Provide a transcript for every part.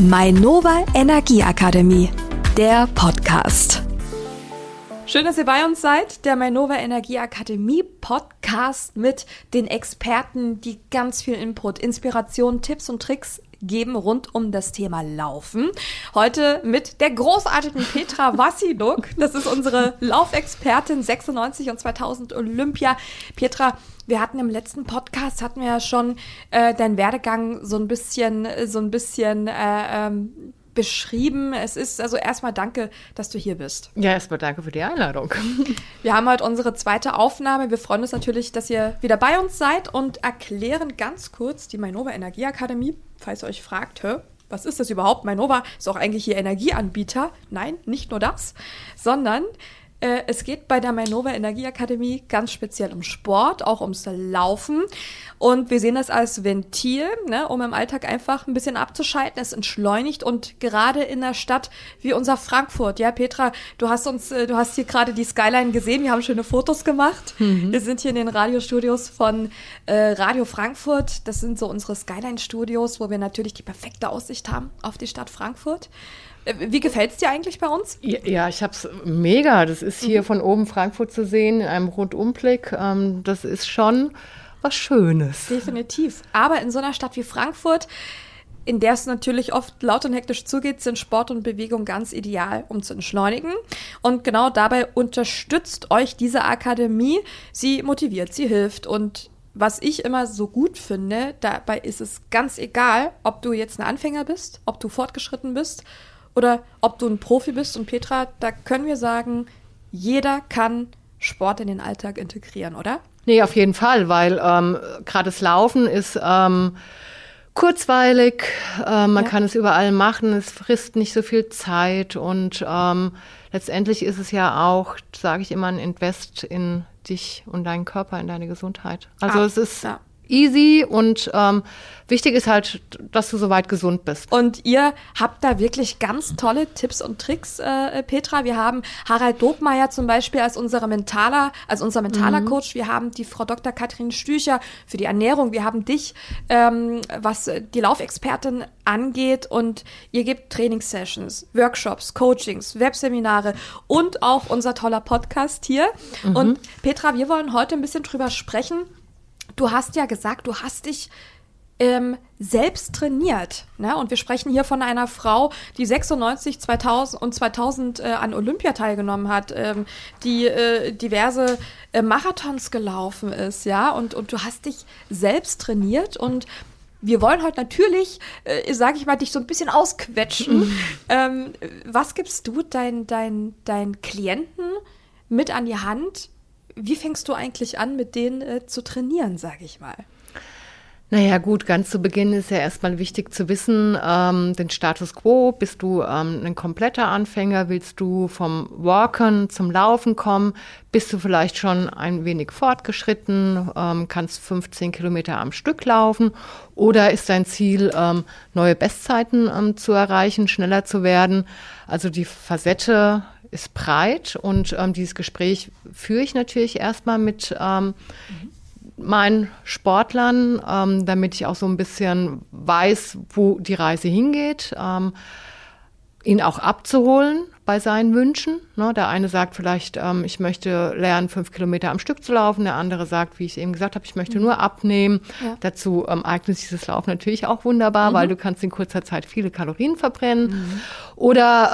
Mainova Energieakademie, der Podcast. Schön, dass ihr bei uns seid. Der Mainova Energieakademie Podcast mit den Experten, die ganz viel Input, Inspiration, Tipps und Tricks geben rund um das Thema Laufen. Heute mit der großartigen Petra Wassiluk. Das ist unsere Laufexpertin 96 und 2000 Olympia. Petra, wir hatten im letzten Podcast hatten wir ja schon äh, deinen Werdegang so ein bisschen, so ein bisschen äh, ähm, beschrieben. Es ist also erstmal danke, dass du hier bist. Ja, erstmal danke für die Einladung. Wir haben heute unsere zweite Aufnahme. Wir freuen uns natürlich, dass ihr wieder bei uns seid und erklären ganz kurz die Mainova Energieakademie, falls ihr euch fragt, hä, was ist das überhaupt? Mainova ist auch eigentlich hier Energieanbieter. Nein, nicht nur das, sondern äh, es geht bei der Mainova Energieakademie ganz speziell um Sport, auch ums Laufen. Und wir sehen das als Ventil, ne, um im Alltag einfach ein bisschen abzuschalten. Es entschleunigt und gerade in einer Stadt wie unser Frankfurt, ja, Petra, du hast uns, äh, du hast hier gerade die Skyline gesehen. Wir haben schöne Fotos gemacht. Mhm. Wir sind hier in den Radiostudios von äh, Radio Frankfurt. Das sind so unsere Skyline-Studios, wo wir natürlich die perfekte Aussicht haben auf die Stadt Frankfurt. Äh, wie gefällt es dir eigentlich bei uns? Ja, ich habe es mega. Das ist hier mhm. von oben Frankfurt zu sehen, in einem Rundumblick. Ähm, das ist schon was Schönes. Definitiv. Aber in so einer Stadt wie Frankfurt, in der es natürlich oft laut und hektisch zugeht, sind Sport und Bewegung ganz ideal, um zu entschleunigen. Und genau dabei unterstützt euch diese Akademie. Sie motiviert, sie hilft und was ich immer so gut finde, dabei ist es ganz egal, ob du jetzt ein Anfänger bist, ob du fortgeschritten bist oder ob du ein Profi bist. Und Petra, da können wir sagen, jeder kann Sport in den Alltag integrieren, oder? Nee, auf jeden Fall, weil ähm, gerade das Laufen ist ähm, kurzweilig, äh, man ja. kann es überall machen, es frisst nicht so viel Zeit und ähm, letztendlich ist es ja auch, sage ich immer, ein Invest in dich und deinen Körper, in deine Gesundheit. Also ah, es ist ja easy und ähm, wichtig ist halt, dass du soweit gesund bist. Und ihr habt da wirklich ganz tolle Tipps und Tricks, äh, Petra. Wir haben Harald Dobmeier zum Beispiel als unser Mentaler, als unser mentaler mhm. Coach. Wir haben die Frau Dr. Katrin Stücher für die Ernährung. Wir haben dich, ähm, was die Laufexpertin angeht und ihr gebt Trainingssessions, Workshops, Coachings, Webseminare und auch unser toller Podcast hier. Mhm. Und Petra, wir wollen heute ein bisschen drüber sprechen, du hast ja gesagt, du hast dich ähm, selbst trainiert. Ne? Und wir sprechen hier von einer Frau, die 96, 2000 und 2000 äh, an Olympia teilgenommen hat, ähm, die äh, diverse äh, Marathons gelaufen ist, ja. Und, und du hast dich selbst trainiert und wir wollen heute natürlich, äh, sage ich mal, dich so ein bisschen ausquetschen. Mhm. Ähm, was gibst du deinen dein, dein Klienten mit an die Hand, wie fängst du eigentlich an, mit denen äh, zu trainieren, sage ich mal? Naja, gut, ganz zu Beginn ist ja erstmal wichtig zu wissen, ähm, den Status quo. Bist du ähm, ein kompletter Anfänger? Willst du vom Walken zum Laufen kommen? Bist du vielleicht schon ein wenig fortgeschritten? Ähm, kannst 15 Kilometer am Stück laufen? Oder ist dein Ziel, ähm, neue Bestzeiten ähm, zu erreichen, schneller zu werden? Also die Facette ist breit und ähm, dieses Gespräch führe ich natürlich erstmal mit ähm, meinen Sportlern, ähm, damit ich auch so ein bisschen weiß, wo die Reise hingeht, ähm, ihn auch abzuholen bei seinen Wünschen. Ne, der eine sagt vielleicht, ähm, ich möchte lernen, fünf Kilometer am Stück zu laufen. Der andere sagt, wie ich eben gesagt habe, ich möchte mhm. nur abnehmen. Ja. Dazu ähm, eignet sich das Laufen natürlich auch wunderbar, mhm. weil du kannst in kurzer Zeit viele Kalorien verbrennen. Mhm. Oder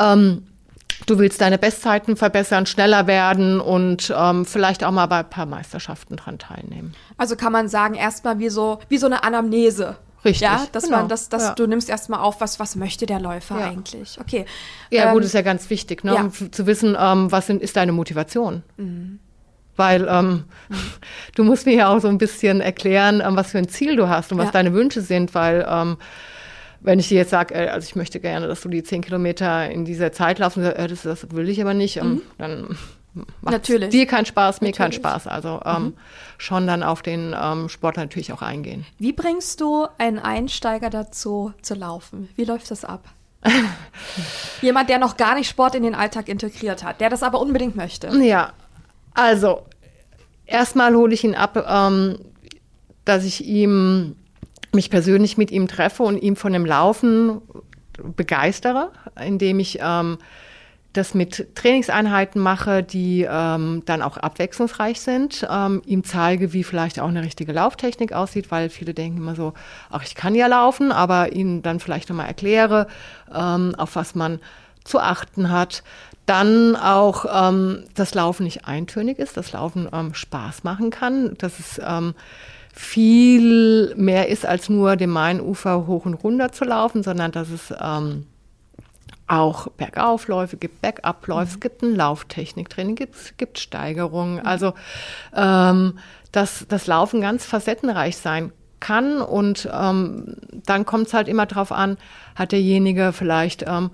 du willst deine Bestzeiten verbessern, schneller werden und ähm, vielleicht auch mal bei ein paar Meisterschaften dran teilnehmen. Also kann man sagen, erstmal wie so, wie so eine Anamnese. Richtig. Ja, dass genau. man das, dass ja. du nimmst erstmal auf, was, was möchte der Läufer ja. eigentlich. Okay. Ja, ähm, gut, ist ja ganz wichtig, ne? Ja. Um zu wissen, ähm, was sind, ist deine Motivation. Mhm. Weil ähm, mhm. du musst mir ja auch so ein bisschen erklären, ähm, was für ein Ziel du hast und was deine Wünsche sind, weil ähm, wenn ich dir jetzt sage, äh, also ich möchte gerne, dass du die zehn Kilometer in dieser Zeit laufst, äh, das, das will ich aber nicht, ähm, mhm. dann macht natürlich. dir keinen Spaß, mir keinen Spaß. Also ähm, mhm. schon dann auf den ähm, Sportler natürlich auch eingehen. Wie bringst du einen Einsteiger dazu zu laufen? Wie läuft das ab? Jemand, der noch gar nicht Sport in den Alltag integriert hat, der das aber unbedingt möchte. Ja, also erstmal hole ich ihn ab, ähm, dass ich ihm mich persönlich mit ihm treffe und ihm von dem Laufen begeistere, indem ich ähm, das mit Trainingseinheiten mache, die ähm, dann auch abwechslungsreich sind, ähm, ihm zeige, wie vielleicht auch eine richtige Lauftechnik aussieht, weil viele denken immer so, ach, ich kann ja laufen, aber ihnen dann vielleicht nochmal erkläre, ähm, auf was man zu achten hat. Dann auch ähm, das Laufen nicht eintönig ist, das Laufen ähm, Spaß machen kann, dass es viel mehr ist, als nur dem Mainufer hoch und runter zu laufen, sondern dass es ähm, auch Bergaufläufe gibt, Bergabläufe, mhm. es gibt ein Lauftechniktraining, es gibt Steigerungen. Mhm. Also ähm, dass das Laufen ganz facettenreich sein kann und ähm, dann kommt es halt immer drauf an, hat derjenige vielleicht ähm,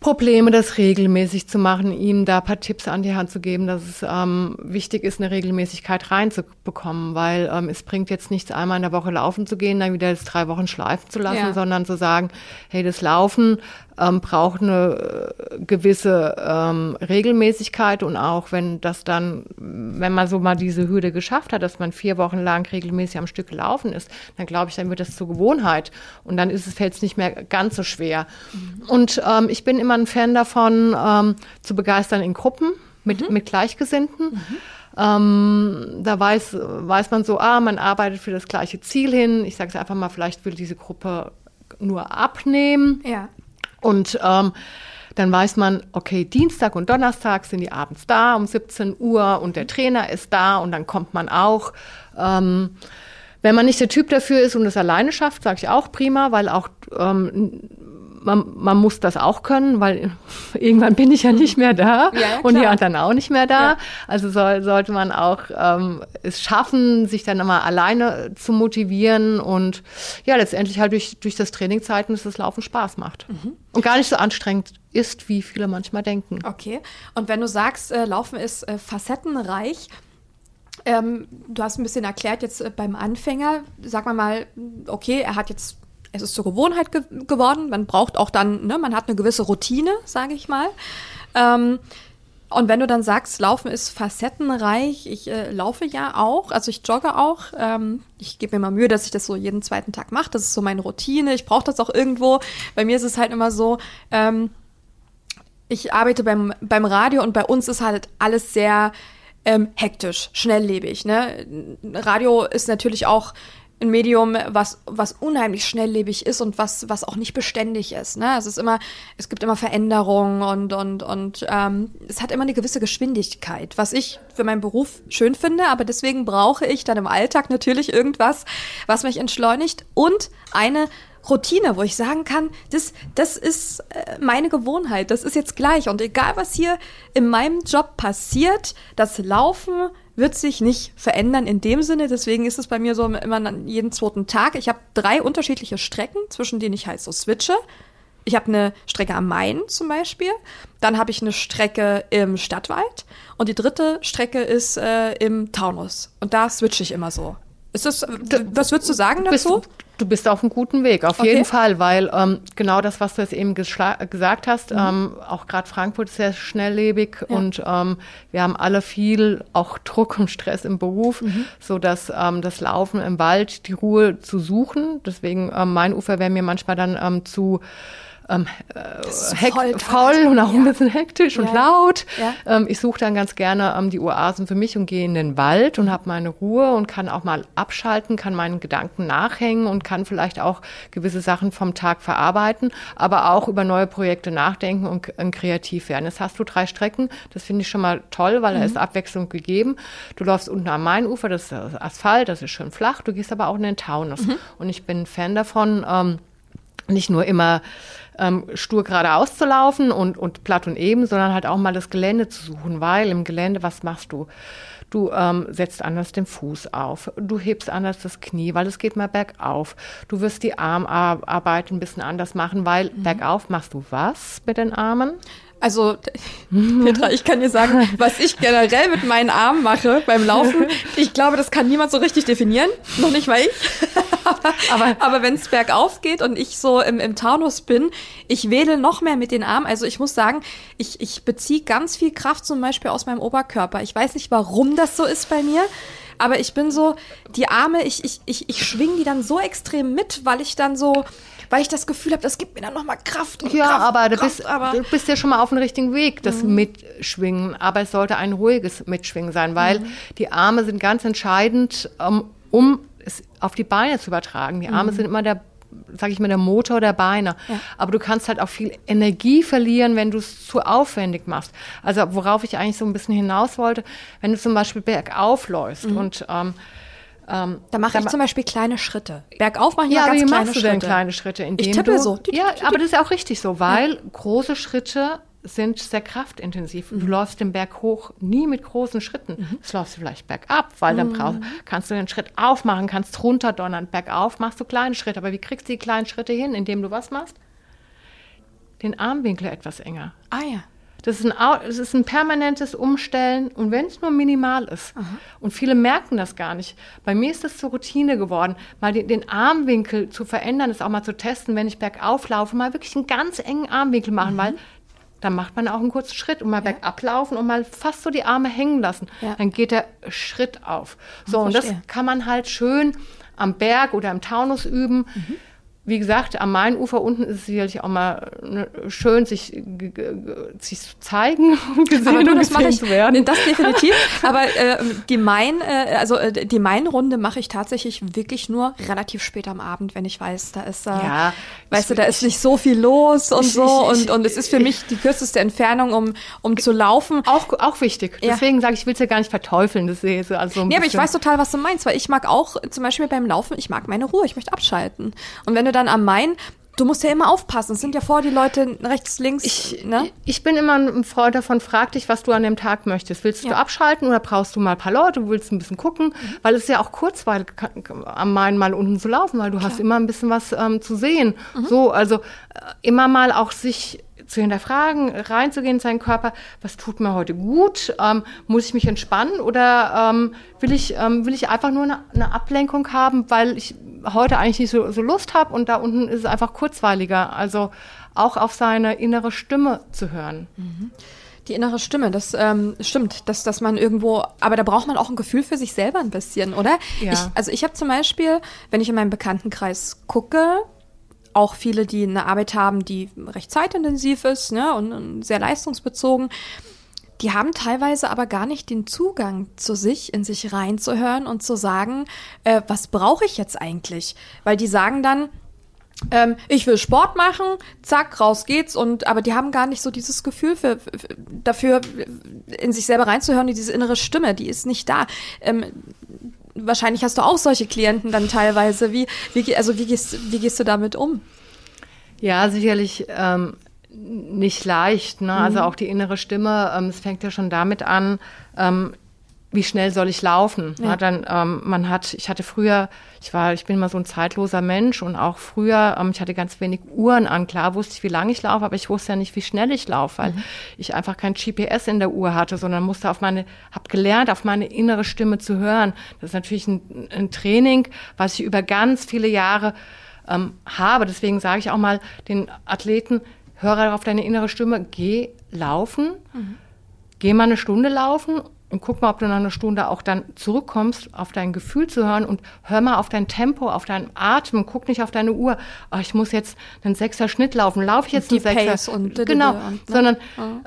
Probleme, das regelmäßig zu machen, ihm da paar Tipps an die Hand zu geben, dass es ähm, wichtig ist, eine Regelmäßigkeit reinzubekommen, weil ähm, es bringt jetzt nichts, einmal in der Woche laufen zu gehen, dann wieder das drei Wochen schleifen zu lassen, ja. sondern zu sagen, hey, das Laufen ähm, braucht eine äh, gewisse ähm, Regelmäßigkeit und auch wenn das dann, wenn man so mal diese Hürde geschafft hat, dass man vier Wochen lang regelmäßig am Stück gelaufen ist, dann glaube ich, dann wird das zur Gewohnheit und dann ist es fällt nicht mehr ganz so schwer. Mhm. Und ähm, ich bin immer ein Fan davon, ähm, zu begeistern in Gruppen mit, mhm. mit Gleichgesinnten. Mhm. Ähm, da weiß, weiß man so, ah, man arbeitet für das gleiche Ziel hin. Ich sage es einfach mal, vielleicht will diese Gruppe nur abnehmen. Ja. Und ähm, dann weiß man, okay, Dienstag und Donnerstag sind die abends da um 17 Uhr und der Trainer ist da und dann kommt man auch. Ähm, wenn man nicht der Typ dafür ist und es alleine schafft, sage ich auch prima, weil auch ähm, man, man muss das auch können, weil irgendwann bin ich ja nicht mehr da ja, und die anderen auch nicht mehr da. Ja. Also soll, sollte man auch ähm, es schaffen, sich dann immer alleine zu motivieren und ja, letztendlich halt durch, durch das Trainingzeiten, dass das Laufen Spaß macht. Mhm. Und gar nicht so anstrengend ist, wie viele manchmal denken. Okay. Und wenn du sagst, äh, Laufen ist äh, facettenreich, ähm, du hast ein bisschen erklärt jetzt äh, beim Anfänger, sag mal mal, okay, er hat jetzt es ist zur Gewohnheit ge geworden. Man braucht auch dann, ne, man hat eine gewisse Routine, sage ich mal. Ähm, und wenn du dann sagst, Laufen ist facettenreich, ich äh, laufe ja auch, also ich jogge auch. Ähm, ich gebe mir mal Mühe, dass ich das so jeden zweiten Tag mache. Das ist so meine Routine. Ich brauche das auch irgendwo. Bei mir ist es halt immer so, ähm, ich arbeite beim, beim Radio und bei uns ist halt alles sehr ähm, hektisch, schnelllebig. Ne? Radio ist natürlich auch ein Medium, was, was unheimlich schnelllebig ist und was, was auch nicht beständig ist. Ne? Es ist immer, es gibt immer Veränderungen und, und, und ähm, es hat immer eine gewisse Geschwindigkeit, was ich für meinen Beruf schön finde, aber deswegen brauche ich dann im Alltag natürlich irgendwas, was mich entschleunigt und eine Routine, wo ich sagen kann, das, das ist äh, meine Gewohnheit, das ist jetzt gleich. Und egal, was hier in meinem Job passiert, das Laufen wird sich nicht verändern in dem Sinne. Deswegen ist es bei mir so immer jeden zweiten Tag. Ich habe drei unterschiedliche Strecken, zwischen denen ich halt so switche. Ich habe eine Strecke am Main zum Beispiel, dann habe ich eine Strecke im Stadtwald und die dritte Strecke ist äh, im Taunus. Und da switche ich immer so. Ist das, was würdest du sagen dazu? Bist, Du bist auf einem guten Weg, auf okay. jeden Fall, weil ähm, genau das, was du jetzt eben gesagt hast, mhm. ähm, auch gerade Frankfurt ist sehr schnelllebig ja. und ähm, wir haben alle viel auch Druck und Stress im Beruf, mhm. so dass ähm, das Laufen im Wald, die Ruhe zu suchen. Deswegen ähm, mein Ufer wäre mir manchmal dann ähm, zu ähm, äh, voll, voll und auch ja. ein bisschen hektisch ja. und laut. Ja. Ähm, ich suche dann ganz gerne ähm, die Oasen für mich und gehe in den Wald und habe meine Ruhe und kann auch mal abschalten, kann meinen Gedanken nachhängen und kann vielleicht auch gewisse Sachen vom Tag verarbeiten, aber auch über neue Projekte nachdenken und, und kreativ werden. Jetzt hast du drei Strecken, das finde ich schon mal toll, weil mhm. da ist Abwechslung gegeben. Du läufst unten am Mainufer, das ist Asphalt, das ist schön flach, du gehst aber auch in den Taunus. Mhm. Und ich bin Fan davon, ähm, nicht nur immer ähm, stur geradeaus zu laufen und, und platt und eben, sondern halt auch mal das Gelände zu suchen, weil im Gelände, was machst du? Du ähm, setzt anders den Fuß auf, du hebst anders das Knie, weil es geht mal bergauf. Du wirst die Armarbeit ein bisschen anders machen, weil mhm. bergauf machst du was mit den Armen? Also, Petra, ich kann dir sagen, was ich generell mit meinen Armen mache beim Laufen, ich glaube, das kann niemand so richtig definieren. Noch nicht mal ich. aber aber wenn es bergauf geht und ich so im, im Taunus bin, ich wähle noch mehr mit den Armen. Also ich muss sagen, ich, ich beziehe ganz viel Kraft zum Beispiel aus meinem Oberkörper. Ich weiß nicht, warum das so ist bei mir. Aber ich bin so, die Arme, ich, ich, ich, ich schwing die dann so extrem mit, weil ich dann so, weil ich das Gefühl habe, das gibt mir dann nochmal Kraft. Und ja, Kraft, aber, du, Kraft, bist, aber du bist ja schon mal auf dem richtigen Weg, das Mhm. Mitschwingen. Aber es sollte ein ruhiges Mitschwingen sein, weil Mhm. die Arme sind ganz entscheidend, ähm, um es auf die Beine zu übertragen. Die Mhm. Arme sind immer der sag ich mal, der Motor der Beine. Aber du kannst halt auch viel Energie verlieren, wenn du es zu aufwendig machst. Also worauf ich eigentlich so ein bisschen hinaus wollte, wenn du zum Beispiel bergauf läufst Mhm. und ähm, ähm, da mache ich zum Beispiel kleine Schritte. Bergauf mache ich ja, mal aber ganz wie kleine machst du Schritte. denn kleine Schritte? Indem Ich tippe du, so. Ja, aber das ist auch richtig so, weil große Schritte sind sehr kraftintensiv. Mhm. Du läufst den Berg hoch nie mit großen Schritten. Das läufst du vielleicht bergab, weil dann Mhm. brauchst, kannst du den Schritt aufmachen, kannst runterdonnern. Bergauf machst du kleine Schritte. Aber wie kriegst du die kleinen Schritte hin, indem du was machst? Den Armwinkel etwas enger. Ah ja. Das ist, ein, das ist ein permanentes Umstellen und wenn es nur minimal ist. Und viele merken das gar nicht. Bei mir ist das zur Routine geworden, mal den, den Armwinkel zu verändern, das auch mal zu testen, wenn ich bergauf laufe, mal wirklich einen ganz engen Armwinkel machen, weil dann macht man auch einen kurzen Schritt und mal bergab laufen und mal fast so die Arme hängen lassen. Ja. Dann geht der Schritt auf. So, und das kann man halt schön am Berg oder im Taunus üben. Mhm. Wie gesagt, am Mainufer unten ist es sicherlich auch mal ne, schön, sich, sich zu zeigen und gesehen Aber du, und gesehen ich, zu werden. das definitiv. Aber äh, die Main, äh, also äh, die Main-Runde mache ich tatsächlich wirklich nur relativ spät am Abend, wenn ich weiß, da ist, äh, Ja, weißt du, da ist nicht so viel los und ich- so ich- und und es ist für mich die kürzeste Entfernung, um um zu laufen. Auch, auch wichtig. Ja. Deswegen sage ich, ich will es ja gar nicht verteufeln. Das sehe ich so also so ein Nee, aber ich weiß total, was du meinst, weil ich mag auch zum Beispiel beim Laufen, ich mag meine Ruhe, ich möchte abschalten. Und wenn du dann am Main, du musst ja immer aufpassen, es sind ja vor die Leute rechts, links, Ich, ne? ich bin immer ein Freund davon, frag dich, was du an dem Tag möchtest. Willst du Ja. abschalten oder brauchst du mal ein paar Leute, du willst ein bisschen gucken? Weil es ja auch kurzweilig, kann- am Main mal unten zu laufen, weil du hast immer ein bisschen was ähm, zu sehen. So, also äh, immer mal auch sich zu hinterfragen, reinzugehen in seinen Körper, was tut mir heute gut? Ähm, muss ich mich entspannen oder ähm, will, ich, ähm, will ich einfach nur eine, eine Ablenkung haben, weil ich heute eigentlich nicht so, so Lust habe und da unten ist es einfach kurzweiliger. Also auch auf seine innere Stimme zu hören. Die innere Stimme, das ähm, stimmt, dass, dass man irgendwo, aber da braucht man auch ein Gefühl für sich selber ein bisschen, oder? Ja. Ich, also ich habe zum Beispiel, wenn ich in meinem Bekanntenkreis gucke, auch viele, die eine Arbeit haben, die recht zeitintensiv ist ne, und, und sehr leistungsbezogen, die haben teilweise aber gar nicht den Zugang zu sich, in sich reinzuhören und zu sagen, äh, was brauche ich jetzt eigentlich? Weil die sagen dann, ähm, ich will Sport machen, zack, raus geht's und aber die haben gar nicht so dieses Gefühl für, für dafür in sich selber reinzuhören, diese innere Stimme, die ist nicht da. Ähm, wahrscheinlich hast du auch solche Klienten dann teilweise. Wie, wie also wie gehst wie gehst du damit um? Ja, sicherlich ähm, nicht leicht. Ne? Also auch die innere Stimme, ähm, es fängt ja schon damit an, ähm, wie schnell soll ich laufen? Ja. Dann, ähm, man hat, ich hatte früher, ich war, ich bin immer so ein zeitloser Mensch und auch früher, ähm, ich hatte ganz wenig Uhren an. Klar wusste ich, wie lange ich laufe, aber ich wusste ja nicht, wie schnell ich laufe, weil ich einfach kein GPS in der Uhr hatte, sondern musste auf meine, habe gelernt, auf meine innere Stimme zu hören. Das ist natürlich ein, ein Training, was ich über ganz viele Jahre ähm, habe. Deswegen sage ich auch mal den Athleten, höre auf deine innere Stimme, geh laufen, geh mal eine Stunde laufen und guck mal, ob du nach einer Stunde auch dann zurückkommst, auf dein Gefühl zu hören und hör mal auf dein Tempo, auf deinen Atem, guck nicht auf deine Uhr. Oh, ich muss jetzt einen Sechser Schnitt laufen, laufe ich jetzt einen Sechser? Und genau, und, ne? sondern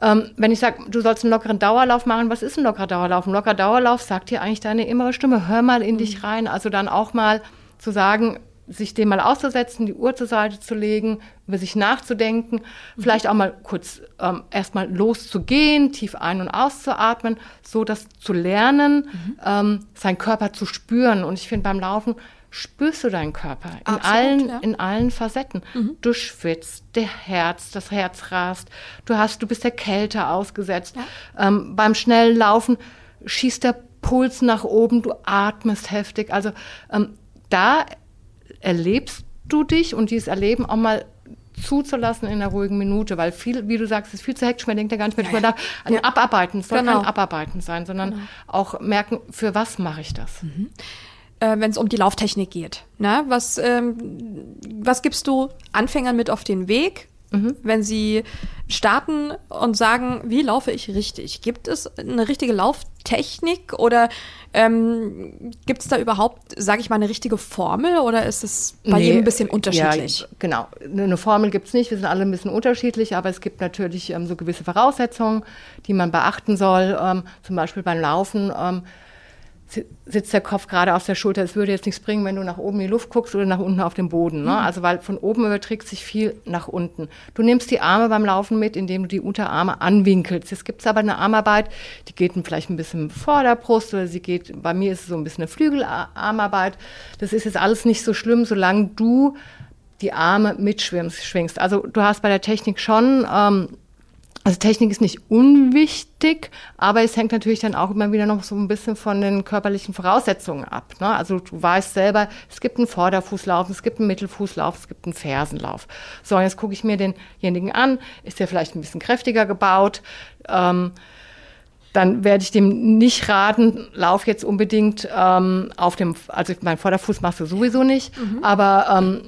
ähm, wenn ich sage, du sollst einen lockeren Dauerlauf machen, was ist ein lockerer Dauerlauf? Ein lockerer Dauerlauf sagt dir eigentlich deine innere Stimme, hör mal in Mhm. dich rein. Also dann auch mal zu sagen, sich dem mal auszusetzen, die Uhr zur Seite zu legen, über sich nachzudenken, vielleicht auch mal kurz ähm, erstmal loszugehen, tief ein- und auszuatmen, so das zu lernen, ähm, seinen Körper zu spüren. Und ich finde, beim Laufen spürst du deinen Körper in Absolut, allen, ja. in allen Facetten. Du schwitzt, der Herz, das Herz rast, du hast, du bist der Kälte ausgesetzt. Ähm, beim schnellen Laufen schießt der Puls nach oben, du atmest heftig. Also ähm, da erlebst du dich und dieses Erleben auch mal zuzulassen in einer ruhigen Minute, weil viel, wie du sagst, ist viel zu hektisch, man denkt ja gar nicht mehr drüber nach. Ein Abarbeiten, es soll Genau. kein Abarbeiten sein, sondern auch merken, für was mache ich das? äh, wenn es um die Lauftechnik geht. Ne? Was, ähm, was gibst du Anfängern mit auf den Weg? Mhm. wenn Sie starten und sagen, wie laufe ich richtig? Gibt es eine richtige Lauftechnik oder ähm, gibt es da überhaupt, sage ich mal, eine richtige Formel oder ist es bei nee, jedem ein bisschen unterschiedlich? Ja, genau, eine Formel gibt es nicht, wir sind alle ein bisschen unterschiedlich, aber es gibt natürlich ähm, so gewisse Voraussetzungen, die man beachten soll, ähm, zum Beispiel beim Laufen ähm, sitzt der Kopf gerade auf der Schulter. Es würde jetzt nichts bringen, wenn du nach oben in die Luft guckst oder nach unten auf den Boden. Ne? Mhm. Also weil von oben überträgt sich viel nach unten. Du nimmst die Arme beim Laufen mit, indem du die Unterarme anwinkelst. Jetzt gibt es aber eine Armarbeit, die geht vielleicht ein bisschen vor der Brust oder sie geht, bei mir ist es so ein bisschen eine Flügelarmarbeit. Das ist jetzt alles nicht so schlimm, solange du die Arme mitschwingst. Also du hast bei der Technik schon ähm, also Technik ist nicht unwichtig, aber es hängt natürlich dann auch immer wieder noch so ein bisschen von den körperlichen Voraussetzungen ab. Ne? Also du weißt selber, es gibt einen Vorderfußlauf, es gibt einen Mittelfußlauf, es gibt einen Fersenlauf. So, und jetzt gucke ich mir denjenigen an, ist der vielleicht ein bisschen kräftiger gebaut, ähm, dann werde ich dem nicht raten, lauf jetzt unbedingt ähm, auf dem, also mein Vorderfuß machst du sowieso nicht, mhm. aber ähm,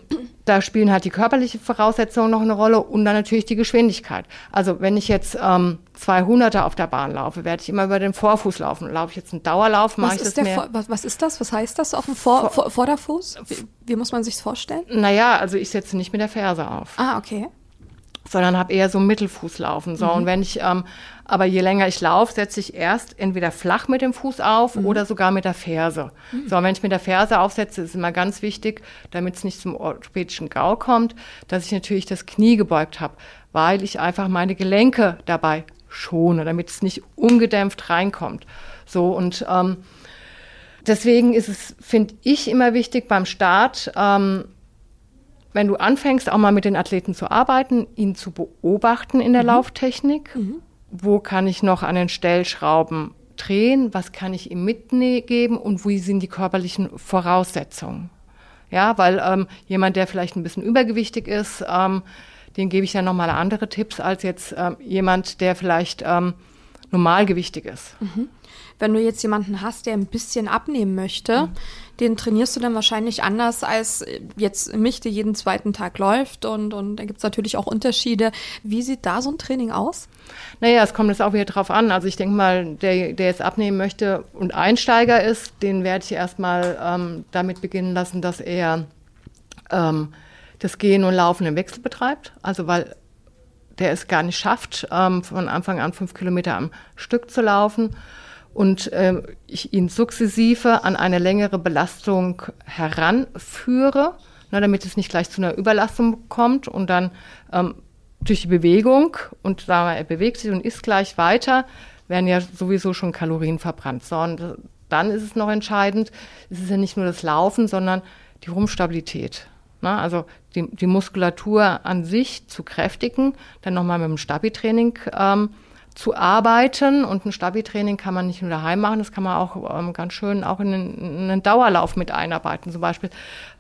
da spielen halt die körperlichen Voraussetzungen noch eine Rolle und dann natürlich die Geschwindigkeit. Also wenn ich jetzt ähm, 200er auf der Bahn laufe, werde ich immer über den Vorfuß laufen. Laufe ich jetzt einen Dauerlauf, mache ich das mehr. Was, was, ist das? Was heißt das auf dem Vor, Vor Vorderfuß? Wie, wie muss man sich vorstellen? Naja, also ich setze nicht mit der Ferse auf. Ah, okay sondern habe eher so Mittelfuß laufen. So, mhm. und wenn ich, ähm, aber je länger ich laufe, setze ich erst entweder flach mit dem Fuß auf mhm. oder sogar mit der Ferse. Mhm. So, und wenn ich mit der Ferse aufsetze, ist immer ganz wichtig, damit es nicht zum orthopädischen Gau kommt, dass ich natürlich das Knie gebeugt habe, weil ich einfach meine Gelenke dabei schone, damit es nicht ungedämpft reinkommt. So, und ähm, deswegen ist es, finde ich, immer wichtig beim Start, ähm, wenn du anfängst, auch mal mit den Athleten zu arbeiten, ihn zu beobachten in der mhm. Lauftechnik, mhm. wo kann ich noch an den Stellschrauben drehen, was kann ich ihm mitgeben und wie sind die körperlichen Voraussetzungen. Ja, weil ähm, jemand, der vielleicht ein bisschen übergewichtig ist, ähm, den gebe ich dann nochmal andere Tipps als jetzt ähm, jemand, der vielleicht ähm, normalgewichtig ist. Mhm. Wenn du jetzt jemanden hast, der ein bisschen abnehmen möchte, mhm den trainierst du dann wahrscheinlich anders als jetzt mich, der jeden zweiten Tag läuft. Und, und da gibt es natürlich auch Unterschiede. Wie sieht da so ein Training aus? Naja, es kommt jetzt auch wieder drauf an. Also ich denke mal, der, der jetzt abnehmen möchte und Einsteiger ist, den werde ich erstmal ähm, damit beginnen lassen, dass er ähm, das Gehen und Laufen im Wechsel betreibt. Also weil der es gar nicht schafft, ähm, von Anfang an fünf Kilometer am Stück zu laufen und äh, ich ihn sukzessive an eine längere Belastung heranführe, ne, damit es nicht gleich zu einer Überlastung kommt und dann ähm, durch die Bewegung und sagen wir, er bewegt sich und isst gleich weiter, werden ja sowieso schon Kalorien verbrannt. So, und dann ist es noch entscheidend, es ist ja nicht nur das Laufen, sondern die Rumpfstabilität. Ne? Also die, die Muskulatur an sich zu kräftigen, dann nochmal mit dem Stabi-Training ähm, zu arbeiten. Und ein Stabi-Training kann man nicht nur daheim machen, das kann man auch ähm, ganz schön auch in einen, in einen, Dauerlauf mit einarbeiten. Zum Beispiel,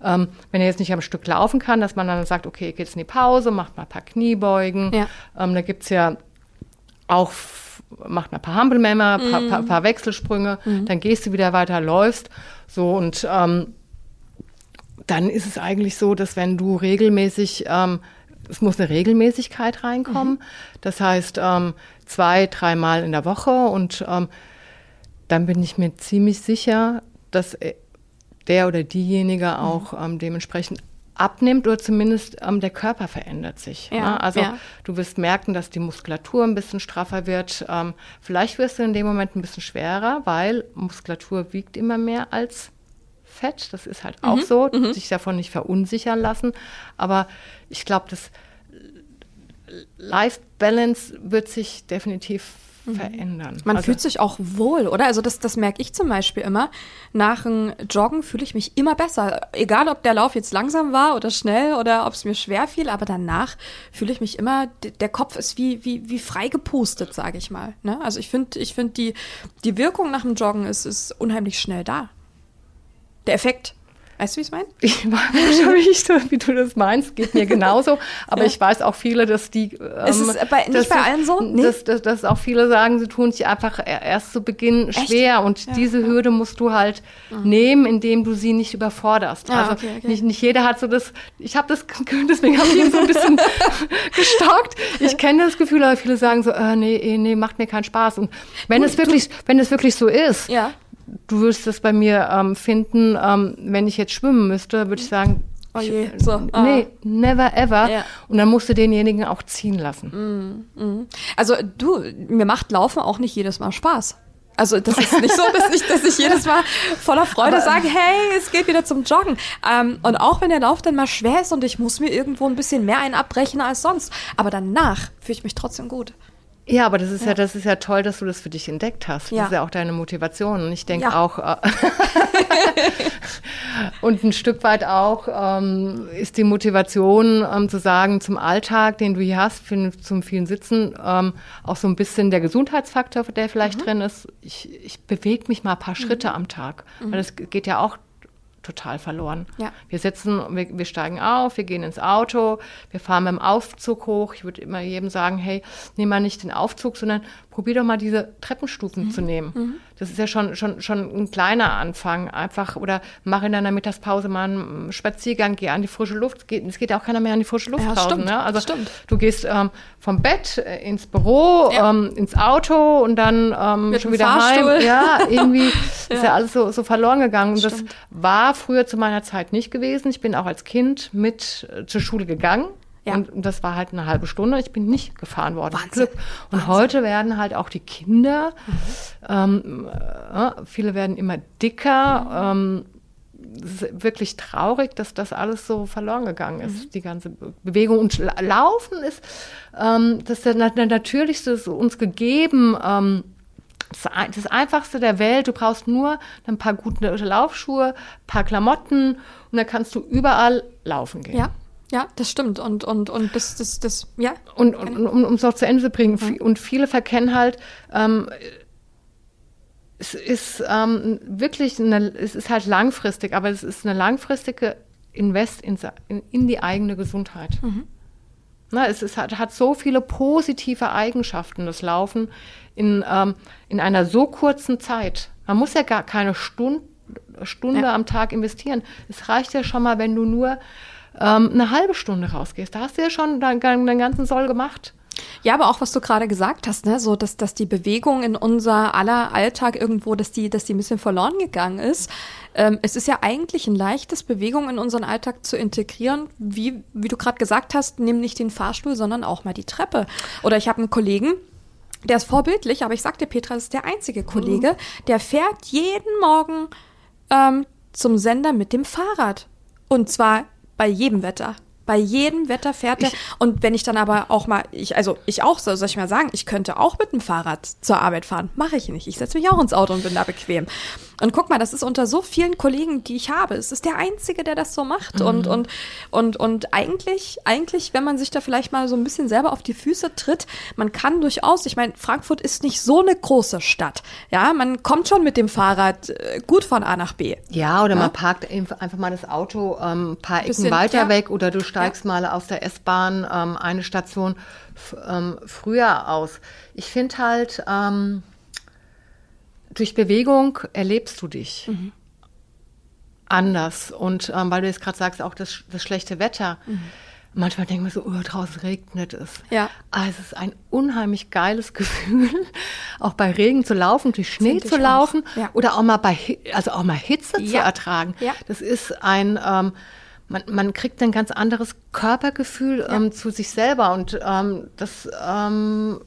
ähm, wenn er jetzt nicht am Stück laufen kann, dass man dann sagt, okay, geht's in die Pause, macht mal ein paar Kniebeugen. Ja. Ähm, da gibt's ja auch macht mal ein paar Hampelmänner, ein paar, mm. paar, paar, Wechselsprünge, mm. dann gehst du wieder weiter, läufst. So und ähm, dann ist es eigentlich so, dass wenn du regelmäßig ähm, es muss eine Regelmäßigkeit reinkommen. Mhm. Das heißt, ähm, zwei, dreimal in der Woche und ähm, dann bin ich mir ziemlich sicher, dass äh, der oder diejenige mhm. auch ähm, dementsprechend abnimmt oder zumindest ähm, der Körper verändert sich. Ja, ne? Also ja. du wirst merken, dass die Muskulatur ein bisschen straffer wird. Ähm, vielleicht wirst du in dem Moment ein bisschen schwerer, weil Muskulatur wiegt immer mehr als Fett. Das ist halt auch mhm, so, mhm. sich davon nicht verunsichern lassen. Aber ich glaube, das Life Balance wird sich definitiv mhm. verändern. Man also, fühlt sich auch wohl, oder? Also das, das merke ich zum Beispiel immer. Nach dem Joggen fühle ich mich immer besser. Egal, ob der Lauf jetzt langsam war oder schnell oder ob es mir schwer fiel, aber danach fühle ich mich immer, der Kopf ist wie, wie, wie frei gepustet, sage ich mal. Ne? Also ich finde, ich finde die, die Wirkung nach dem Joggen ist, ist unheimlich schnell da. Der Effekt. Weißt du, wie ich es meine? Ich weiß schon nicht, wie du das meinst, geht mir genauso. Aber ja. ich weiß auch viele, dass die. Ähm, ist es bei, nicht bei allen so? Nee. Dass, dass, dass auch viele sagen, sie tun sich einfach erst zu Beginn Echt? schwer. Und ja, diese ja. Hürde musst du halt mhm. nehmen, indem du sie nicht überforderst. Ah, also okay, okay. Nicht, nicht jeder hat so das. Ich habe das, deswegen habe ich ihn so ein bisschen gestockt. Ich kenne das Gefühl, aber viele sagen so, äh, nee, eh, nee, macht mir keinen Spaß. Und wenn du, es wirklich, du, wenn es wirklich so ist, ja du wirst es bei mir ähm, finden, ähm, wenn ich jetzt schwimmen müsste, würde ich sagen, Oh je, so. Ah. Nee, never ever. Ja. Und dann musst du denjenigen auch ziehen lassen. Mm, mm. Also du, mir macht Laufen auch nicht jedes Mal Spaß. Also das ist nicht so, dass ich, dass ich jedes Mal voller Freude Aber, sage, hey, es geht wieder zum Joggen. Ähm, und auch wenn der Lauf dann mal schwer ist und ich muss mir irgendwo ein bisschen mehr ein abbrechen als sonst. Aber danach fühle ich mich trotzdem gut. Ja, aber das ist ja. ja. das ist ja toll, dass du das für dich entdeckt hast. Ja. Das ist ja auch deine Motivation. Und ich denke ja. auch, äh, und ein Stück weit auch ähm, ist die Motivation ähm, zu sagen, zum Alltag, den du hier hast, für, zum vielen Sitzen, ähm, auch so ein bisschen der Gesundheitsfaktor, der vielleicht mhm. drin ist. Ich, ich bewege mich mal ein paar Schritte mhm. am Tag. Mhm. Weil das geht ja auch total verloren. Ja. Wir sitzen, wir, wir steigen auf, wir gehen ins Auto, wir fahren mit dem Aufzug hoch. Ich würde immer jedem sagen, hey, nimm mal nicht den Aufzug, sondern probier doch mal diese Treppenstufen mhm. zu nehmen. Mhm. Das ist ja schon, schon, schon ein kleiner Anfang. Einfach, oder mach in deiner Mittagspause mal einen Spaziergang, geh an die frische Luft. Es geht, es geht ja auch keiner mehr an die frische Luft ja, draußen. Stimmt, ne? Also stimmt. du gehst ähm, vom Bett äh, ins Büro, ja. ähm, ins Auto und dann ähm, schon wieder Fahrstuhl. heim. Ja, irgendwie ja. ist ja alles so, so verloren gegangen. Und das war früher zu meiner Zeit nicht gewesen. Ich bin auch als Kind mit äh, zur Schule gegangen. Ja. Und das war halt eine halbe Stunde. Ich bin nicht gefahren worden. Wahnsinn. Glück. Und Wahnsinn. heute werden halt auch die Kinder, mhm. ähm, äh, viele werden immer dicker. Mhm. Ähm, wirklich traurig, dass das alles so verloren gegangen ist, mhm. die ganze Bewegung. Und Laufen ist ähm, das, ist der, der natürlichste ist uns gegeben. Ähm, das Einfachste der Welt. Du brauchst nur ein paar gute Laufschuhe, ein paar Klamotten und dann kannst du überall laufen gehen. Ja. Ja, das stimmt. Und, und, und das, das, das, ja. Und, und um es noch zu Ende zu bringen, mhm. und viele verkennen halt, ähm, es ist ähm, wirklich eine, es ist halt langfristig, aber es ist eine langfristige Invest in, in, die eigene Gesundheit. Mhm. Na, es ist, hat, hat so viele positive Eigenschaften, das Laufen in, ähm, in einer so kurzen Zeit. Man muss ja gar keine Stunde, Stunde ja. am Tag investieren. Es reicht ja schon mal, wenn du nur ähm, eine halbe Stunde rausgehst. Da hast du ja schon deinen, deinen ganzen Soll gemacht. Ja, aber auch was du gerade gesagt hast, ne, so dass, dass die Bewegung in unser aller Alltag irgendwo, dass die, dass die ein bisschen verloren gegangen ist. Ähm, es ist ja eigentlich ein leichtes, Bewegung in unseren Alltag zu integrieren, wie, wie du gerade gesagt hast, nimm nicht den Fahrstuhl, sondern auch mal die Treppe. Oder ich habe einen Kollegen, der ist vorbildlich, aber ich sagte Petra, das ist der einzige Kollege, mhm. der fährt jeden Morgen ähm, zum Sender mit dem Fahrrad. Und zwar bei jedem Wetter. Bei jedem Wetter fährt er. Und wenn ich dann aber auch mal, ich, also ich auch, soll ich mal sagen, ich könnte auch mit dem Fahrrad zur Arbeit fahren. Mache ich nicht. Ich setze mich auch ins Auto und bin da bequem. Und guck mal, das ist unter so vielen Kollegen, die ich habe. Es ist der Einzige, der das so macht. Mhm. Und, und, und, und eigentlich, eigentlich, wenn man sich da vielleicht mal so ein bisschen selber auf die Füße tritt, man kann durchaus, ich meine, Frankfurt ist nicht so eine große Stadt. Ja, man kommt schon mit dem Fahrrad äh, gut von A nach B. Ja, oder ja? man parkt einfach mal das Auto ähm, ein paar Ecken bisschen, weiter ja. weg oder du steigst ja. mal aus der S-Bahn ähm, eine Station ähm, früher aus. Ich finde halt, ähm, durch Bewegung erlebst du dich mhm. anders. Und ähm, weil du jetzt gerade sagst, auch das, das schlechte Wetter. Mhm. Manchmal denkt man so, oh, draußen regnet es. Ja. Aber es ist ein unheimlich geiles Gefühl, auch bei Regen zu laufen, durch Schnee zu laufen ja. oder auch mal bei, also auch mal Hitze ja. zu ertragen. Ja. Das ist ein, ähm, man, man kriegt ein ganz anderes Körpergefühl ähm, zu sich selber und ähm, das ähm,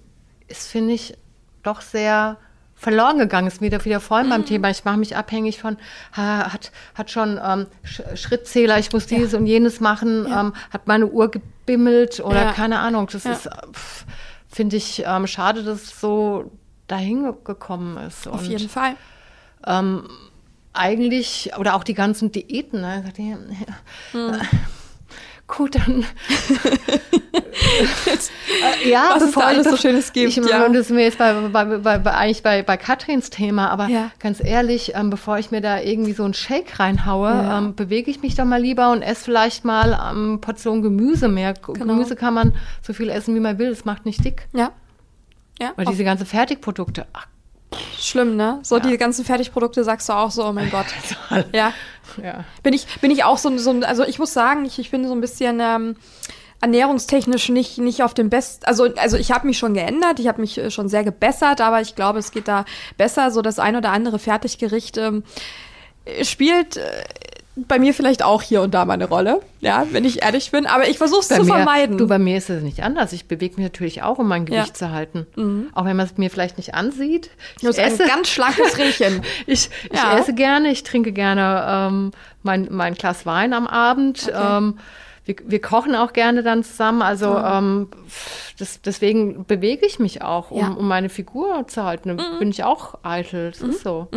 ist, finde ich, doch sehr verloren gegangen ist, wieder, wieder vorhin mhm. beim Thema. Ich mache mich abhängig von, hat, hat schon ähm, Schrittzähler, ich muss dieses ja. und jenes machen, ja. ähm, hat meine Uhr gebimmelt oder ja. keine Ahnung. Das ist, finde ich, ähm, schade, dass es so dahin gekommen ist. Auf und, jeden Fall. Eigentlich, oder auch die ganzen Diäten, ne? Mhm. Gut, dann erzählst. Äh, ja, was es da alles so Schönes gibt. Ich, ja. Und das ist mir jetzt bei, bei, bei, bei eigentlich bei, bei Katrins Thema, aber Ja. ganz ehrlich, ähm, bevor ich mir da irgendwie so einen Shake reinhaue, Ja. ähm, bewege ich mich doch mal lieber und esse vielleicht mal ähm, Portion Gemüse mehr. Genau. Gemüse kann man so viel essen, wie man will, es macht nicht dick. Ja. Ja, Weil auf- diese ganzen Fertigprodukte, ach, schlimm, ne? So die ganzen Fertigprodukte sagst du auch so, oh mein Gott. Ja. ja. Bin ich, bin ich auch so, so ein- also ich muss sagen, ich, ich bin so ein bisschen ähm, ernährungstechnisch nicht, nicht auf dem Best, also, also ich habe mich schon geändert, ich habe mich äh, schon sehr gebessert, aber ich glaube, es geht da besser, so das ein oder andere Fertiggericht ähm, äh, spielt äh, bei mir vielleicht auch hier und da mal eine Rolle, ja, wenn ich ehrlich bin, aber ich versuche es zu mir, vermeiden. Du, bei mir ist es nicht anders. Ich bewege mich natürlich auch, um mein Gewicht Ja. Mhm. zu halten. Auch wenn man es mir vielleicht nicht ansieht. Ich Du hast ein ganz schlankes Rehchen. Ich, ich Ja. esse gerne, ich trinke gerne ähm, mein, mein Glas Wein am Abend. Okay. Ähm, wir, wir kochen auch gerne dann zusammen. Also ähm, das, deswegen bewege ich mich auch, um, Ja. Mhm. um meine Figur zu halten. Da Bin ich auch eitel. Das ist so.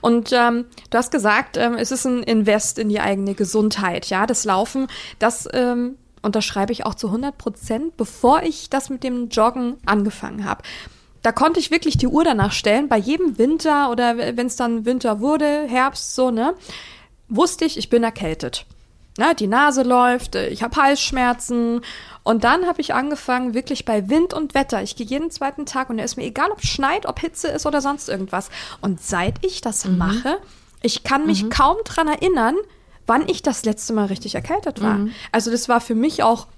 Und ähm, du hast gesagt, ähm, es ist ein Invest in die eigene Gesundheit. Ja, das Laufen, das ähm, unterschreibe ich auch zu 100 Prozent, bevor ich das mit dem Joggen angefangen habe. Da konnte ich wirklich die Uhr danach stellen. Bei jedem Winter oder wenn es dann Winter wurde, Herbst, so, ne, wusste ich, ich bin erkältet. Na, die Nase läuft, äh, ich habe Halsschmerzen. Und dann habe ich angefangen, wirklich bei Wind und Wetter. Ich gehe jeden zweiten Tag und es ist mir egal, ob es schneit, ob Hitze ist oder sonst irgendwas. Und seit ich das mache, ich kann mich kaum dran erinnern, wann ich das letzte Mal richtig erkältet war. Also das war für mich auch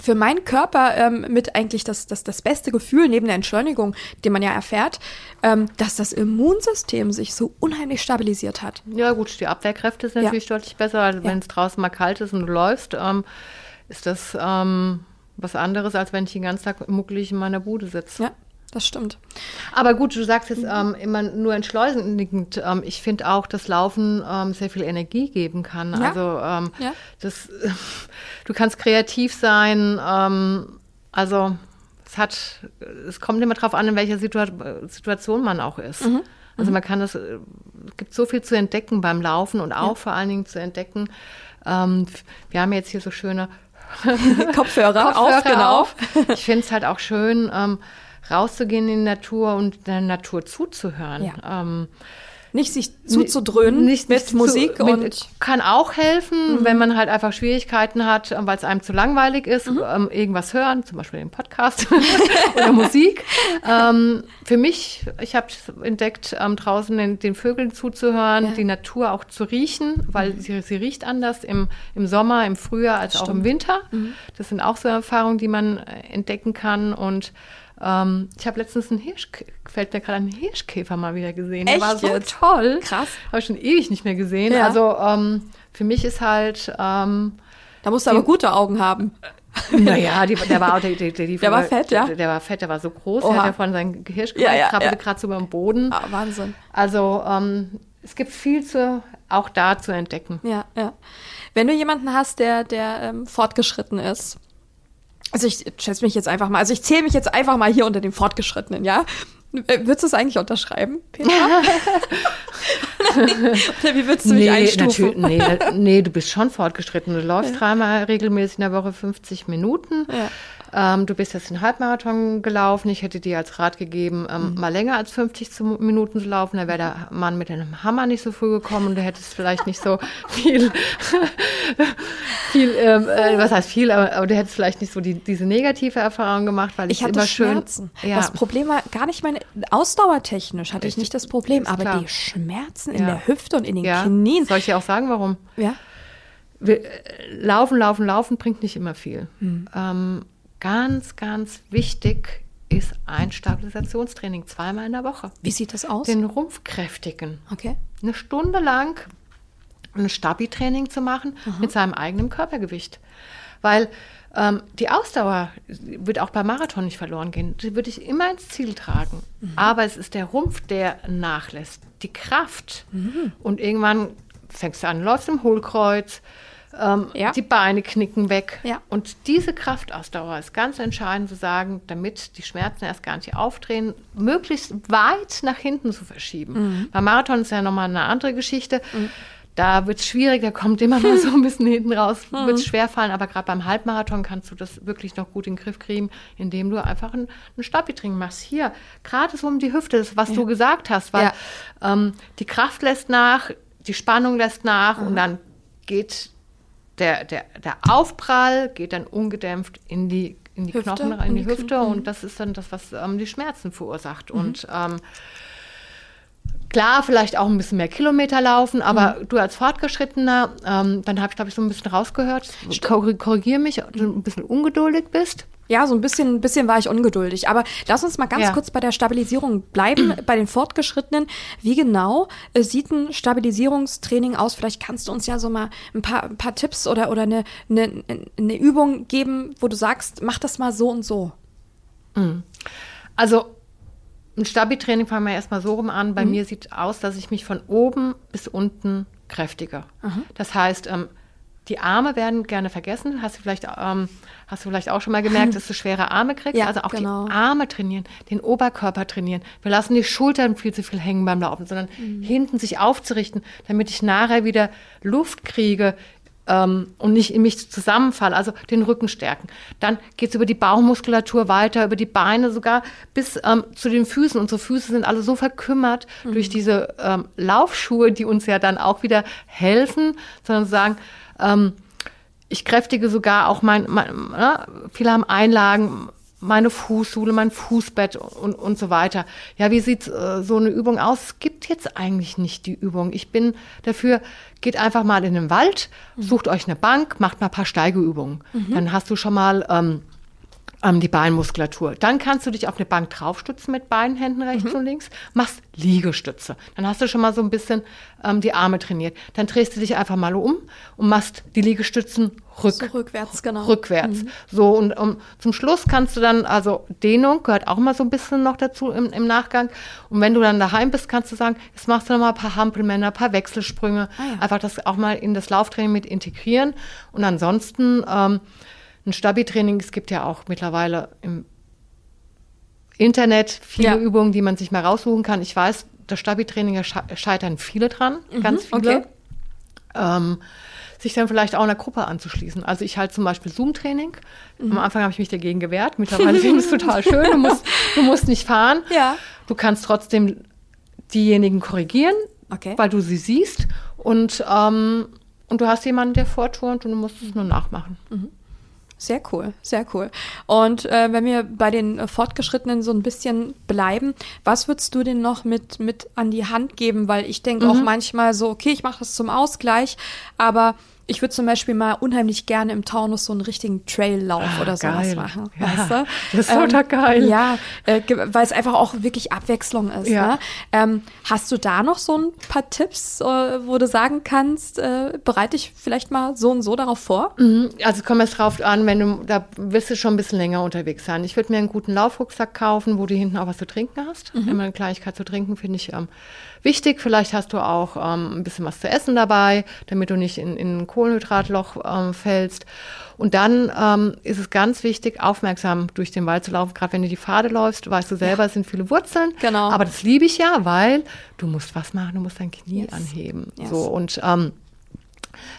für meinen Körper ähm, mit eigentlich das, das, das beste Gefühl neben der Entschleunigung, die man ja erfährt, ähm, dass das Immunsystem sich so unheimlich stabilisiert hat. Ja gut, die Abwehrkräfte sind Ja. natürlich deutlich besser. Also Ja. wenn es draußen mal kalt ist und du läufst, ähm, ist das ähm, was anderes, als wenn ich den ganzen Tag muckelig in meiner Bude sitze. Ja, das stimmt. Aber gut, du sagst jetzt ähm, immer nur entschleunigend. Ähm, ich finde auch, dass Laufen ähm, sehr viel Energie geben kann. Ja. Also ähm, Ja. das, du kannst kreativ sein. Ähm, also es hat, es kommt immer darauf an, in welcher Situa Situation man auch ist. Mhm. Also man kann das, äh, es gibt so viel zu entdecken beim Laufen und auch vor allen Dingen zu entdecken. Ähm, wir haben jetzt hier so schöne Kopfhörer, Kopfhörer auf, genau. auf. Ich finde es halt auch schön, rauszugehen in die Natur und der Natur zuzuhören. Ja. Ähm, Nicht sich zuzudröhnen nicht, mit nicht zu- Musik mit- und kann auch helfen, wenn man halt einfach Schwierigkeiten hat, weil es einem zu langweilig ist, ähm, irgendwas hören, zum Beispiel den Podcast oder Musik. Ähm, für mich, ich habe entdeckt, ähm, draußen den, den Vögeln zuzuhören, Ja. die Natur auch zu riechen, weil sie, sie riecht anders im, im Sommer, im Frühjahr als auch im Winter. Das sind auch so Erfahrungen, die man äh, entdecken kann und ähm, ich habe letztens einen Hirsch, fällt mir gerade einen Hirschkäfer mal wieder gesehen. Der Echt war so jetzt? toll. Krass. Habe ich schon ewig nicht mehr gesehen. Ja. Also ähm, für mich ist halt, ähm, da musst du aber gute Augen haben. naja, die, der war auch, der, der, der, Der war fett, ja? Der, der war fett, der war so groß, Oha. der hat ja von seinem Hirsch Ja, ja, krabbelte ja. gerade so über dem Boden. Ah, Wahnsinn. Also ähm, es gibt viel zu, auch da zu entdecken. Ja, ja. Wenn du jemanden hast, der, der ähm, fortgeschritten ist, also ich schätze mich jetzt einfach mal, also ich zähle mich jetzt einfach mal hier unter den Fortgeschrittenen, ja? Äh, Würdest du es eigentlich unterschreiben, Peter? Oder wie würdest du mich einstufen? natürlich, nee, nee, du bist schon fortgeschritten. Du läufst dreimal regelmäßig in der Woche 50 Minuten. Ja. Ähm, du bist jetzt den Halbmarathon gelaufen. Ich hätte dir als Rat gegeben, ähm, Mhm. mal länger als 50 zu, Minuten zu laufen. Da wäre der Mann mit einem Hammer nicht so früh gekommen und du hättest vielleicht nicht so viel, viel ähm, äh, was heißt viel, aber, aber du hättest vielleicht nicht so die, diese negative Erfahrung gemacht, weil Ich es hatte immer schön. Schmerzen. Ja. Das Problem war gar nicht meine, ausdauertechnisch hatte ich Richtig. nicht das Problem, aber klar. die Schmerzen in Ja. der Hüfte und in den ja. Knien. Soll ich dir auch sagen, warum? Ja. wir, äh, laufen, laufen, laufen bringt nicht immer viel. Hm. Ähm, ganz, ganz wichtig ist ein Stabilisationstraining zweimal in der Woche. Wie sieht das aus? Den Rumpf kräftigen. okay. Eine Stunde lang ein Stabi-Training zu machen mit seinem eigenen Körpergewicht. Weil ähm, die Ausdauer wird auch beim Marathon nicht verloren gehen. Die würde ich immer ins Ziel tragen. Aber es ist der Rumpf, der nachlässt. Die Kraft. Und irgendwann fängst du an, läufst im Hohlkreuz. Ähm, Ja. Die Beine knicken weg. Ja. Und diese Kraftausdauer ist ganz entscheidend zu sagen, damit die Schmerzen erst gar nicht aufdrehen, möglichst weit nach hinten zu verschieben. Beim Marathon ist ja nochmal eine andere Geschichte. da wird es schwierig, da kommt immer mal so ein bisschen hinten raus, wird es schwer fallen, aber gerade beim Halbmarathon kannst du das wirklich noch gut in den Griff kriegen, indem du einfach ein, ein Stabi-Training machst. Hier, gerade so um die Hüfte, das, was ja. du gesagt hast, weil ja. ähm, die Kraft lässt nach, die Spannung lässt nach mhm. und dann geht der, der, der Aufprall geht dann ungedämpft in die, in die Hüfte, Knochen, in die, in die Hüfte und das ist dann das, was ähm, die Schmerzen verursacht. Mhm. Und ähm, Klar, vielleicht auch ein bisschen mehr Kilometer laufen, aber mhm. du als Fortgeschrittener, ähm, dann habe ich, glaube ich, so ein bisschen rausgehört, korrigiere mich, du ein bisschen ungeduldig bist. Ja, so ein bisschen, ein bisschen war ich ungeduldig. Aber lass uns mal ganz ja. kurz bei der Stabilisierung bleiben, bei den Fortgeschrittenen. Wie genau äh, sieht ein Stabilisierungstraining aus? Vielleicht kannst du uns ja so mal ein paar, ein paar Tipps oder, oder eine, eine, eine Übung geben, wo du sagst, mach das mal so und so. Mhm. Also ein Stabi-Training fangen wir erstmal so rum an. Bei mhm. mir sieht aus, dass ich mich von oben bis unten kräftige. Mhm. Das heißt, ähm, die Arme werden gerne vergessen. Hast du vielleicht, ähm, hast du vielleicht auch schon mal gemerkt, dass du schwere Arme kriegst? Ja, also auch genau. die Arme trainieren, den Oberkörper trainieren. Wir lassen die Schultern viel zu viel hängen beim Laufen, sondern mhm. hinten sich aufzurichten, damit ich nachher wieder Luft kriege ähm, und nicht in mich zusammenfalle, also den Rücken stärken. Dann geht es über die Bauchmuskulatur weiter, über die Beine sogar bis ähm, zu den Füßen. Unsere Füße sind alle so verkümmert mhm. durch diese ähm, Laufschuhe, die uns ja dann auch wieder helfen, sondern sagen, ähm, ich kräftige sogar auch mein, mein äh, viele haben Einlagen, meine Fußsohle, mein Fußbett und, und so weiter. Ja, wie sieht äh, so eine Übung aus? Es gibt jetzt eigentlich nicht die Übung. Ich bin dafür, geht einfach mal in den Wald, mhm. sucht euch eine Bank, macht mal ein paar Steigeübungen. Mhm. Dann hast du schon mal ähm, ähm, die Beinmuskulatur. Dann kannst du dich auf eine Bank draufstützen mit beiden Händen rechts mhm. und links, machst Liegestütze. Dann hast du schon mal so ein bisschen ähm, die Arme trainiert. Dann drehst du dich einfach mal um und machst die Liegestützen rück, so rückwärts, genau. Rückwärts. Mhm. So und um, zum Schluss kannst du dann, also Dehnung gehört auch mal so ein bisschen noch dazu im, im Nachgang. Und wenn du dann daheim bist, kannst du sagen, jetzt machst du noch mal ein paar Hampelmänner, ein paar Wechselsprünge, ah, ja. einfach das auch mal in das Lauftraining mit integrieren. Und ansonsten ähm, ein Stabi-Training, es gibt ja auch mittlerweile im Internet viele ja. Übungen, die man sich mal raussuchen kann. Ich weiß, das Stabi-Training scheitern viele dran, mhm, ganz viele. Okay. Ähm, sich dann vielleicht auch einer Gruppe anzuschließen. Also ich halte zum Beispiel Zoom-Training. Mhm. Am Anfang habe ich mich dagegen gewehrt. Mittlerweile finde ich es total schön. Du musst, du musst nicht fahren. Ja. Du kannst trotzdem diejenigen korrigieren, okay. weil du sie siehst. Und, ähm, und du hast jemanden, der vorturnt und du musst es nur nachmachen. Mhm. Sehr cool, sehr cool. Und äh, wenn wir bei den äh, Fortgeschrittenen so ein bisschen bleiben, was würdest du denn noch mit, mit an die Hand geben? Weil ich denke mhm. auch manchmal so, okay, ich mache das zum Ausgleich, aber ich würde zum Beispiel mal unheimlich gerne im Taunus so einen richtigen Traillauf ah, oder sowas geil. machen. Ja, weißt du? Das ist ähm, total geil. Ja, äh, weil es einfach auch wirklich Abwechslung ist. Ja. Ne? Ähm, hast du da noch so ein paar Tipps, äh, wo du sagen kannst, äh, bereite ich vielleicht mal so und so darauf vor? Mhm. Also kommt es drauf an, wenn du, da wirst du schon ein bisschen länger unterwegs sein. Ich würde mir einen guten Laufrucksack kaufen, wo du hinten auch was zu trinken hast. Mhm. Immer eine Kleinigkeit zu trinken, finde ich ähm, wichtig. Vielleicht hast du auch ähm, ein bisschen was zu essen dabei, damit du nicht in, in Kohlenhydratloch ähm, fällst. Und dann ähm, ist es ganz wichtig, aufmerksam durch den Wald zu laufen. Gerade wenn du die Pfade läufst, weißt du selber, es sind viele Wurzeln. Genau. Aber das liebe ich ja, weil du musst was machen, du musst dein Knie yes. anheben. Yes. So und ähm,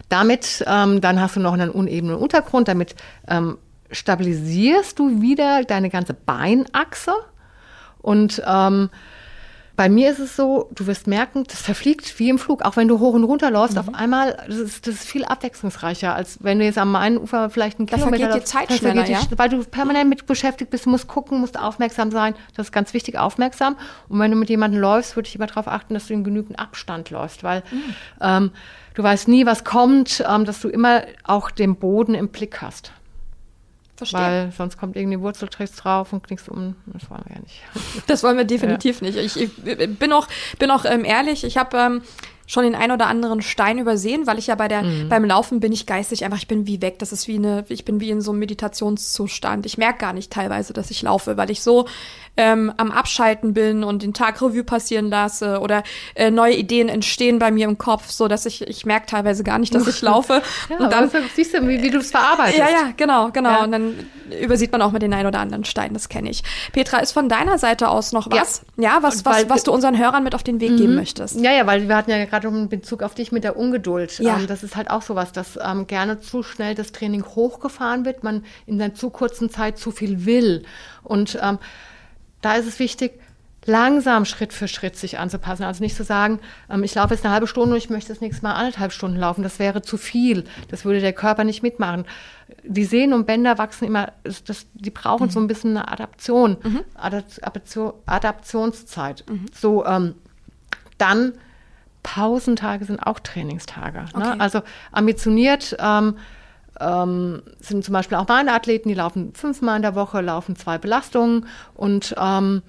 damit, ähm, dann hast du noch einen unebenen Untergrund, damit ähm, stabilisierst du wieder deine ganze Beinachse und ähm, bei mir ist es so, du wirst merken, das verfliegt wie im Flug. Auch wenn du hoch und runter läufst, mhm. auf einmal, das ist, das ist viel abwechslungsreicher, als wenn du jetzt am einen Ufer vielleicht einen da Kilometer... Da vergeht die Zeit schneller, ja? Die, weil du permanent mit beschäftigt bist, musst gucken, musst aufmerksam sein. Das ist ganz wichtig, aufmerksam. Und wenn du mit jemandem läufst, würde ich immer darauf achten, dass du in genügend Abstand läufst, weil mhm. ähm, du weißt nie, was kommt, ähm, dass du immer auch den Boden im Blick hast. Verstehe. Weil sonst kommt irgendwie Wurzeltricks drauf und knickst um. Das wollen wir ja nicht. Das wollen wir definitiv ja. nicht. Ich, ich, bin auch, bin auch ähm, ehrlich, ich habe ähm, schon den ein oder anderen Stein übersehen, weil ich ja bei der mhm. beim Laufen bin ich geistig einfach, ich bin wie weg. Das ist wie eine, ich bin wie in so einem Meditationszustand. Ich merke gar nicht teilweise, dass ich laufe, weil ich so ähm, am Abschalten bin und den Tag Revue passieren lasse oder äh, neue Ideen entstehen bei mir im Kopf, so dass ich ich merke teilweise gar nicht, dass ich laufe. ja, und dann siehst du, wie, wie du es verarbeitest. Ja, ja, genau, genau. Ja. Und dann übersieht man auch mit den ein oder anderen Stein. Das kenne ich. Petra, ist von deiner Seite aus noch was? Ja, ja was was, was du unseren Hörern mit auf den Weg mhm. geben möchtest? Ja, ja, weil wir hatten ja gerade gerade um Bezug auf dich mit der Ungeduld. Ja. Ähm, das ist halt auch sowas, dass ähm, gerne zu schnell das Training hochgefahren wird, man in einer zu kurzen Zeit zu viel will. Und ähm, da ist es wichtig, langsam Schritt für Schritt sich anzupassen. Also nicht zu sagen, ähm, ich laufe jetzt eine halbe Stunde und ich möchte das nächste Mal anderthalb Stunden laufen. Das wäre zu viel. Das würde der Körper nicht mitmachen. Die Sehnen und Bänder wachsen immer, das, die brauchen mhm. so ein bisschen eine Adaption, mhm. Adaption, Adaptionszeit. Mhm. So, ähm, dann Pausentage sind auch Trainingstage. Ne? Okay. Also ambitioniert ähm, ähm, sind zum Beispiel auch meine Athleten, die laufen fünfmal in der Woche, laufen zwei Belastungen und ähm,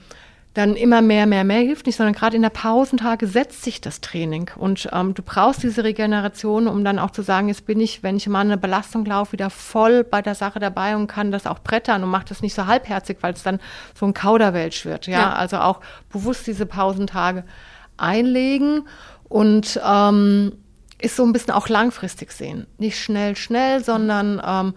dann immer mehr, mehr, mehr hilft nicht, sondern gerade in der Pausentage setzt sich das Training. Und ähm, du brauchst diese Regeneration, um dann auch zu sagen, jetzt bin ich, wenn ich mal eine Belastung laufe, wieder voll bei der Sache dabei und kann das auch brettern und macht das nicht so halbherzig, weil es dann so ein Kauderwelsch wird. Ja? ja, also auch bewusst diese Pausentage einlegen und ähm, ist so ein bisschen auch langfristig sehen. Nicht schnell, schnell, sondern ähm,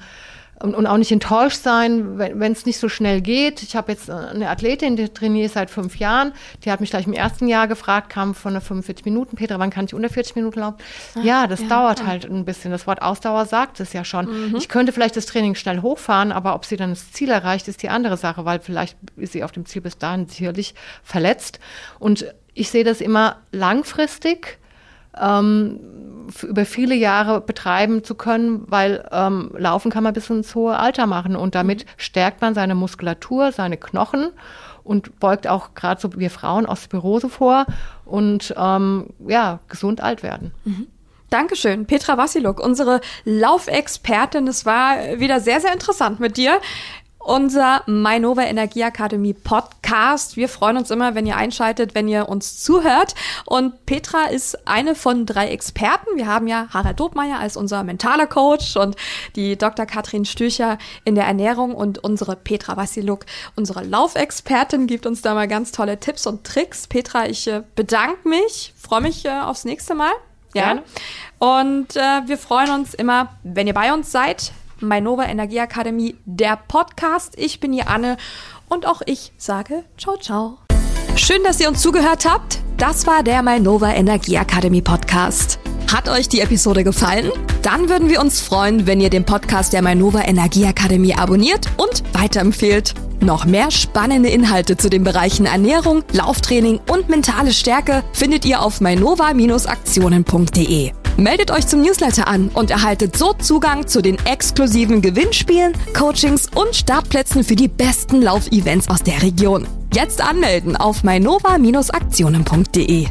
und, und auch nicht enttäuscht sein, wenn es nicht so schnell geht. Ich habe jetzt äh, eine Athletin, die trainiert seit fünf Jahren. Die hat mich gleich im ersten Jahr gefragt, kam von der 45 Minuten. Petra, wann kann ich unter 40 Minuten laufen? Ah, ja, das ja, dauert ja. halt ein bisschen. Das Wort Ausdauer sagt es ja schon. Mhm. Ich könnte vielleicht das Training schnell hochfahren, aber ob sie dann das Ziel erreicht, ist die andere Sache, weil vielleicht ist sie auf dem Ziel bis dahin sicherlich verletzt. Und ich sehe das immer langfristig ähm, über viele Jahre betreiben zu können, weil ähm, Laufen kann man bis ins hohe Alter machen und damit stärkt man seine Muskulatur, seine Knochen und beugt auch gerade so wir Frauen Osteoporose vor und ähm, ja, gesund alt werden. Mhm. Dankeschön, Petra Wassiluk, unsere Laufexpertin. Es war wieder sehr, sehr interessant mit dir unser Mainova Energieakademie Podcast. Wir freuen uns immer, wenn ihr einschaltet, wenn ihr uns zuhört. Und Petra ist eine von drei Experten. Wir haben ja Harald Dobmeier als unser mentaler Coach und die Dr. Katrin Stücher in der Ernährung und unsere Petra Vassiluk, unsere Laufexpertin, gibt uns da mal ganz tolle Tipps und Tricks. Petra, ich äh, bedanke mich, freue mich äh, aufs nächste Mal. Ja. Gerne. Und äh, wir freuen uns immer, wenn ihr bei uns seid. Mainova Energieakademie, der Podcast. Ich bin die Anne und auch ich sage ciao, ciao. Schön, dass ihr uns zugehört habt. Das war der Mainova Energieakademie Podcast. Hat euch die Episode gefallen? Dann würden wir uns freuen, wenn ihr den Podcast der Mainova Energieakademie abonniert und weiterempfehlt. Noch mehr spannende Inhalte zu den Bereichen Ernährung, Lauftraining und mentale Stärke findet ihr auf mainova-aktionen.de. Meldet euch zum Newsletter an und erhaltet so Zugang zu den exklusiven Gewinnspielen, Coachings und Startplätzen für die besten Laufevents aus der Region. Jetzt anmelden auf mainova-aktionen.de.